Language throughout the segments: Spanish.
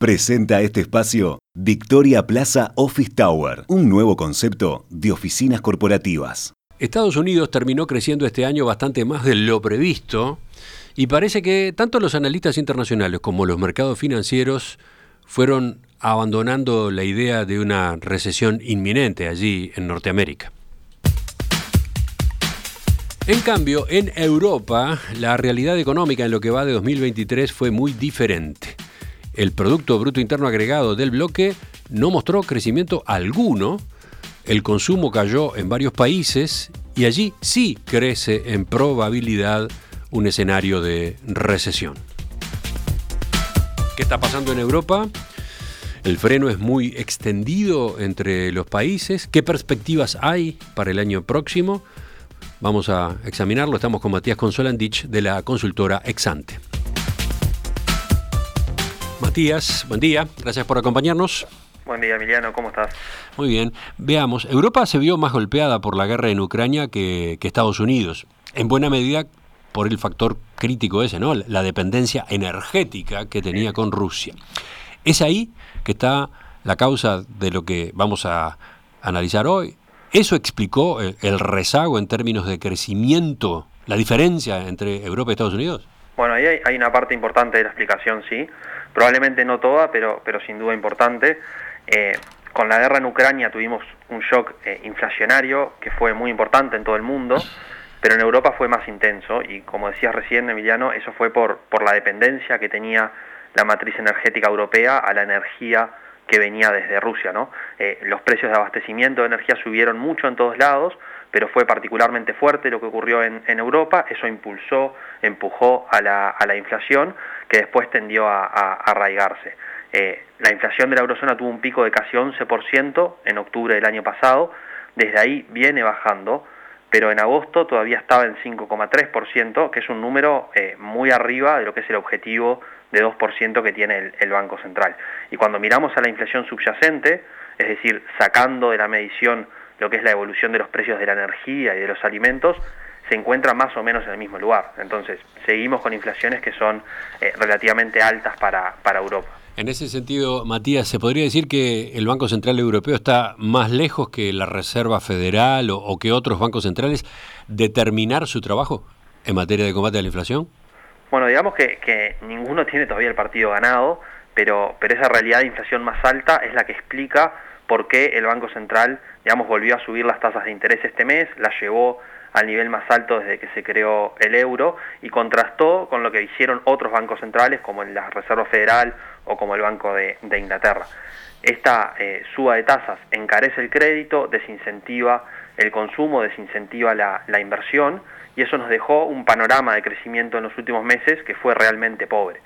Presenta este espacio Victoria Plaza Office Tower, un nuevo concepto de oficinas corporativas. Estados Unidos terminó creciendo este año bastante más de lo previsto y parece que tanto los analistas internacionales como los mercados financieros fueron abandonando la idea de una recesión inminente allí en Norteamérica. En cambio, en Europa, la realidad económica en lo que va de 2023 fue muy diferente. El Producto Bruto Interno Agregado del bloque no mostró crecimiento alguno, el consumo cayó en varios países y allí sí crece en probabilidad un escenario de recesión. ¿Qué está pasando en Europa? El freno es muy extendido entre los países. ¿Qué perspectivas hay para el año próximo? Vamos a examinarlo. Estamos con Matías Consolandich de la consultora Exante. Matías, buen día. Gracias por acompañarnos. Buen día, Emiliano. ¿Cómo estás? Muy bien. Veamos. Europa se vio más golpeada por la guerra en Ucrania que, que Estados Unidos. En buena medida por el factor crítico ese, ¿no? La dependencia energética que tenía con Rusia. Es ahí que está la causa de lo que vamos a analizar hoy. ¿Eso explicó el rezago en términos de crecimiento, la diferencia entre Europa y Estados Unidos? Bueno, ahí hay, una parte importante de la explicación, sí. Probablemente no toda, pero, pero sin duda importante. Eh, con la guerra en Ucrania tuvimos un shock eh, inflacionario que fue muy importante en todo el mundo, pero en Europa fue más intenso y como decías recién, Emiliano, eso fue por, por la dependencia que tenía la matriz energética europea a la energía que venía desde Rusia. ¿no? Eh, los precios de abastecimiento de energía subieron mucho en todos lados, pero fue particularmente fuerte lo que ocurrió en, Europa, eso impulsó, empujó a la, inflación, que después tendió a, arraigarse. Eh, la inflación de la eurozona tuvo un pico de casi 11% en octubre del año pasado, desde ahí viene bajando, pero en agosto todavía estaba en 5,3%, que es un número eh, muy arriba de lo que es el objetivo de 2% que tiene el, Banco Central. Y cuando miramos a la inflación subyacente, es decir, sacando de la medición lo que es la evolución de los precios de la energía y de los alimentos, se encuentra más o menos en el mismo lugar. Entonces, seguimos con inflaciones que son eh, relativamente altas para, para Europa. En ese sentido, Matías, ¿se podría decir que el Banco Central Europeo está más lejos que la Reserva Federal o, o que otros bancos centrales de terminar su trabajo en materia de combate a la inflación? Bueno, digamos que, ninguno tiene todavía el partido ganado, pero, pero esa realidad de inflación más alta es la que explica por qué el Banco Central, digamos, volvió a subir las tasas de interés este mes, la llevó al nivel más alto desde que se creó el euro y contrastó con lo que hicieron otros bancos centrales como la Reserva Federal o como el Banco de, Inglaterra. Esta eh, suba de tasas encarece el crédito, desincentiva el consumo, desincentiva la inversión y eso nos dejó un panorama de crecimiento en los últimos meses que fue realmente pobre.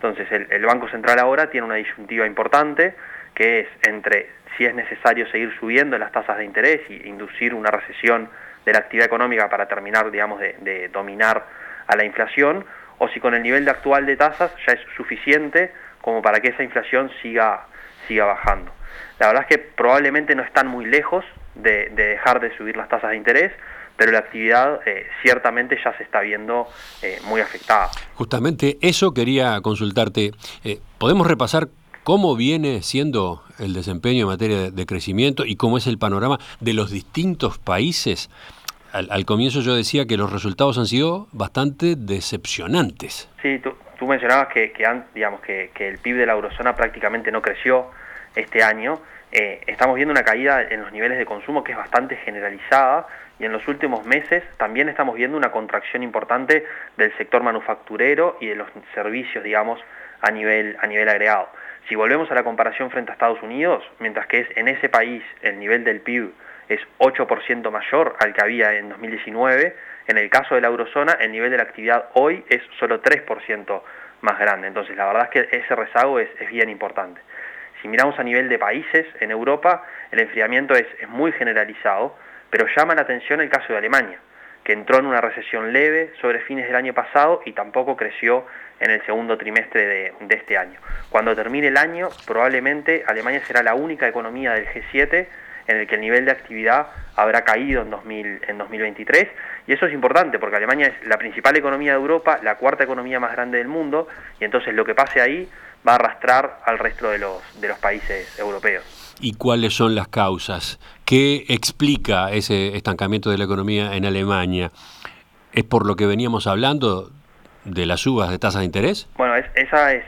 Entonces el, Banco Central ahora tiene una disyuntiva importante que es entre si es necesario seguir subiendo las tasas de interés y inducir una recesión de la actividad económica para terminar, digamos, de, dominar a la inflación, o si con el nivel de actual de tasas ya es suficiente como para que esa inflación siga, siga bajando. La verdad es que probablemente no están muy lejos de dejar de subir las tasas de interés, pero la actividad eh, ciertamente ya se está viendo eh, muy afectada. Justamente eso quería consultarte. Eh, ¿Podemos repasar cómo viene siendo el desempeño en materia de, crecimiento y cómo es el panorama de los distintos países? Al, comienzo yo decía que los resultados han sido bastante decepcionantes. Sí, tú, mencionabas que, el PIB de la eurozona prácticamente no creció este año. estamos viendo una caída en los niveles de consumo que es bastante generalizada y en los últimos meses también estamos viendo una contracción importante del sector manufacturero y de los servicios, digamos, a nivel agregado. Si volvemos a la comparación frente a Estados Unidos, mientras que es en ese país el nivel del PIB es 8% mayor al que había en 2019, en el caso de la eurozona el nivel de la actividad hoy es solo 3% más grande. Entonces la verdad es que ese rezago es, bien importante. Si miramos a nivel de países en Europa, el enfriamiento es muy generalizado, pero llama la atención el caso de Alemania, que entró en una recesión leve sobre fines del año pasado y tampoco creció en el segundo trimestre de, este año. Cuando termine el año, probablemente Alemania será la única economía del G7 en el que el nivel de actividad habrá caído en, 2000, en 2023. Y eso es importante porque Alemania es la principal economía de Europa, la cuarta economía más grande del mundo, y entonces lo que pase ahí va a arrastrar al resto de los países europeos. ¿Y cuáles son las causas? ¿Qué explica ese estancamiento de la economía en Alemania? ¿Es por lo que veníamos hablando de las subas de tasas de interés? Bueno, esa es,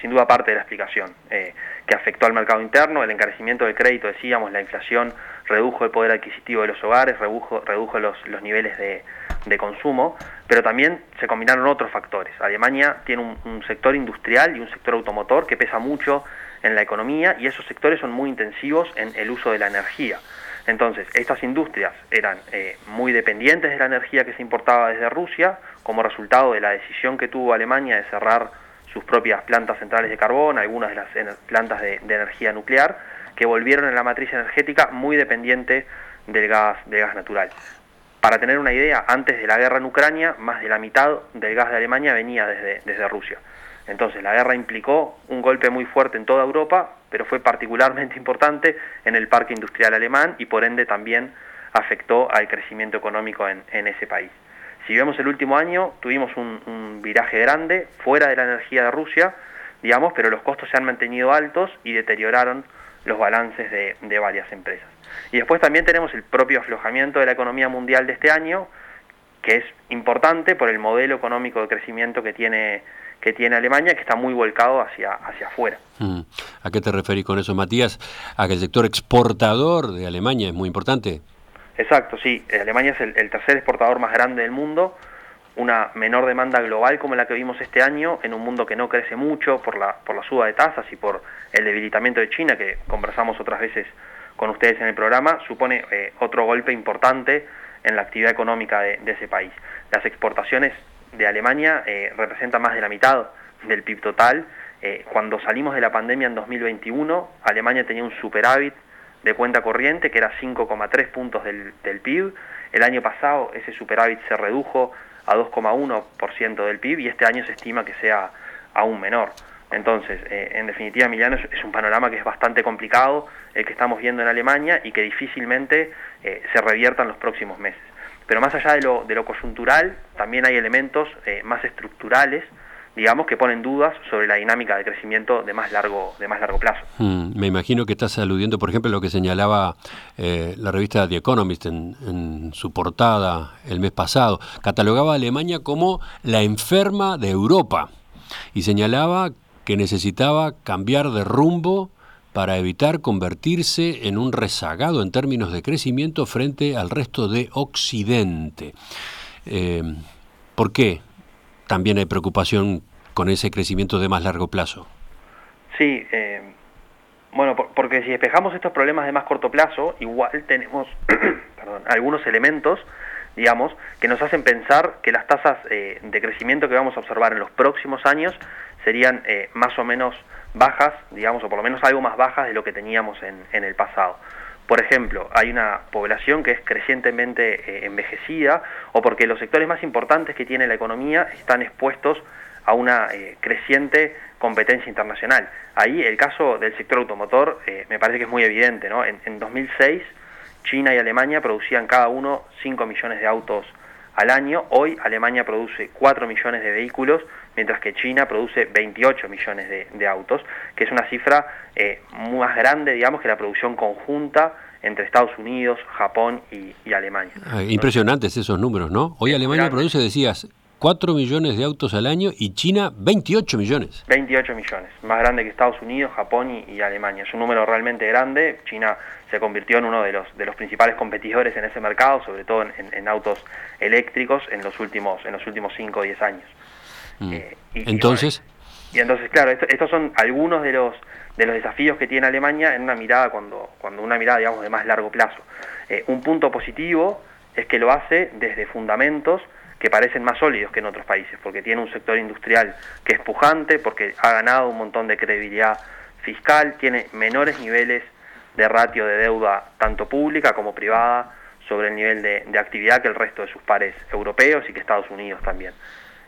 sin duda parte de la explicación, eh, que afectó al mercado interno, el encarecimiento del crédito, decíamos, la inflación redujo el poder adquisitivo de los hogares, redujo, los, niveles de consumo, pero también se combinaron otros factores. Alemania tiene un, sector industrial y un sector automotor que pesa mucho en la economía y esos sectores son muy intensivos en el uso de la energía. Entonces, estas industrias eran eh, muy dependientes de la energía que se importaba desde Rusia, como resultado de la decisión que tuvo Alemania de cerrar sus propias plantas centrales de carbón, algunas de las plantas de, energía nuclear, que volvieron en la matriz energética muy dependiente del gas, del gas natural. Para tener una idea, antes de la guerra en Ucrania, más de la mitad del gas de Alemania venía desde Rusia. Entonces la guerra implicó un golpe muy fuerte en toda Europa, pero fue particularmente importante en el parque industrial alemán y por ende también afectó al crecimiento económico en, ese país. Si vemos el último año, tuvimos un, viraje grande fuera de la energía de Rusia, digamos, pero los costos se han mantenido altos y deterioraron los balances de varias empresas. Y después también tenemos el propio aflojamiento de la economía mundial de este año, que es importante por el modelo económico de crecimiento que tiene que tiene Alemania, que está muy volcado hacia, hacia afuera. Mm. ¿A qué te referís con eso, Matías? ¿A que el sector exportador de Alemania es muy importante? Exacto, sí. Alemania es el, tercer exportador más grande del mundo, una menor demanda global como la que vimos este año, en un mundo que no crece mucho por la, por la suba de tasas y por el debilitamiento de China, que conversamos otras veces con ustedes en el programa, supone eh, otro golpe importante en la actividad económica de, ese país. Las exportaciones de Alemania eh, representan más de la mitad del PIB total. Eh, cuando salimos de la pandemia en 2021, Alemania tenía un superávit de cuenta corriente que era 5,3 puntos del, PIB. El año pasado ese superávit se redujo a 2,1% del PIB y este año se estima que sea aún menor. Entonces, eh, en definitiva, Emiliano, es, un panorama que es bastante complicado el que estamos viendo en Alemania y que difícilmente se revierta en los próximos meses. Pero más allá de lo, de lo coyuntural, también hay elementos eh, más estructurales, digamos, que ponen dudas sobre la dinámica de crecimiento de más largo, de más largo plazo. Mm, me imagino que estás aludiendo, por ejemplo, a lo que señalaba la revista The Economist en, en su portada el mes pasado. Catalogaba a Alemania como la enferma de Europa y señalaba que necesitaba cambiar de rumbo para evitar convertirse en un rezagado en términos de crecimiento frente al resto de Occidente. Eh, ¿Por qué también hay preocupación con ese crecimiento de más largo plazo? Sí, eh, bueno, porque si despejamos estos problemas de más corto plazo, igual tenemos algunos elementos, digamos, que nos hacen pensar que las tasas eh, de crecimiento que vamos a observar en los próximos años serían eh, más o menos bajas, digamos, o por lo menos algo más bajas de lo que teníamos en, en el pasado. Por ejemplo, hay una población que es crecientemente eh, envejecida o porque los sectores más importantes que tiene la economía están expuestos a una creciente competencia internacional. Ahí el caso del sector automotor me parece que es muy evidente. ¿no? En, en 2006 China y Alemania producían cada uno 5 millones de autos al año. Hoy Alemania produce 4 millones de vehículos, mientras que China produce 28 millones de, autos, que es una cifra eh, más grande, digamos, que la producción conjunta entre Estados Unidos, Japón y, Alemania. Ah, impresionantes esos números, ¿no? Hoy Alemania produce, decías, 4 millones de autos al año y China 28 millones. 28 millones, más grande que Estados Unidos, Japón y, Alemania. Es un número realmente grande. China se convirtió en uno de los, de los principales competidores en ese mercado, sobre todo en, autos eléctricos en los últimos en los últimos 5 o 10 años. Mm. Eh, y, entonces... Y, entonces, claro, estos son algunos de los de los desafíos que tiene Alemania en una mirada cuando, cuando una mirada digamos de más largo plazo. Eh, un punto positivo es que lo hace desde fundamentos que parecen más sólidos que en otros países, porque tiene un sector industrial que es pujante, porque ha ganado un montón de credibilidad fiscal, tiene menores niveles de ratio de deuda, tanto pública como privada, sobre el nivel de, actividad que el resto de sus pares europeos y que Estados Unidos también.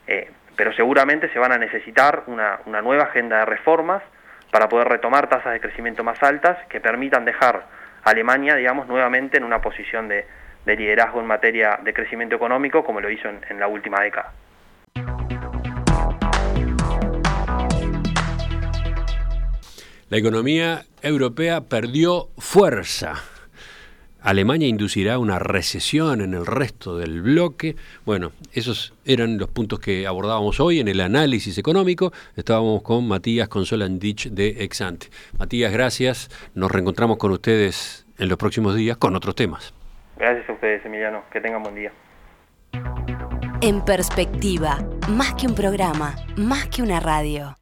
Eh, pero seguramente se van a necesitar una, una nueva agenda de reformas para poder retomar tasas de crecimiento más altas que permitan dejar a Alemania, digamos, nuevamente en una posición de, de liderazgo en materia de crecimiento económico como lo hizo en, la última década. La economía europea perdió fuerza. Alemania inducirá una recesión en el resto del bloque. Bueno, esos eran los puntos que abordábamos hoy en el análisis económico. Estábamos con Matías Consolandich de Exante. Matías, gracias. Nos reencontramos con ustedes en los próximos días con otros temas. Gracias a ustedes, Emiliano. Que tengan buen día. En perspectiva, más que un programa, más que una radio.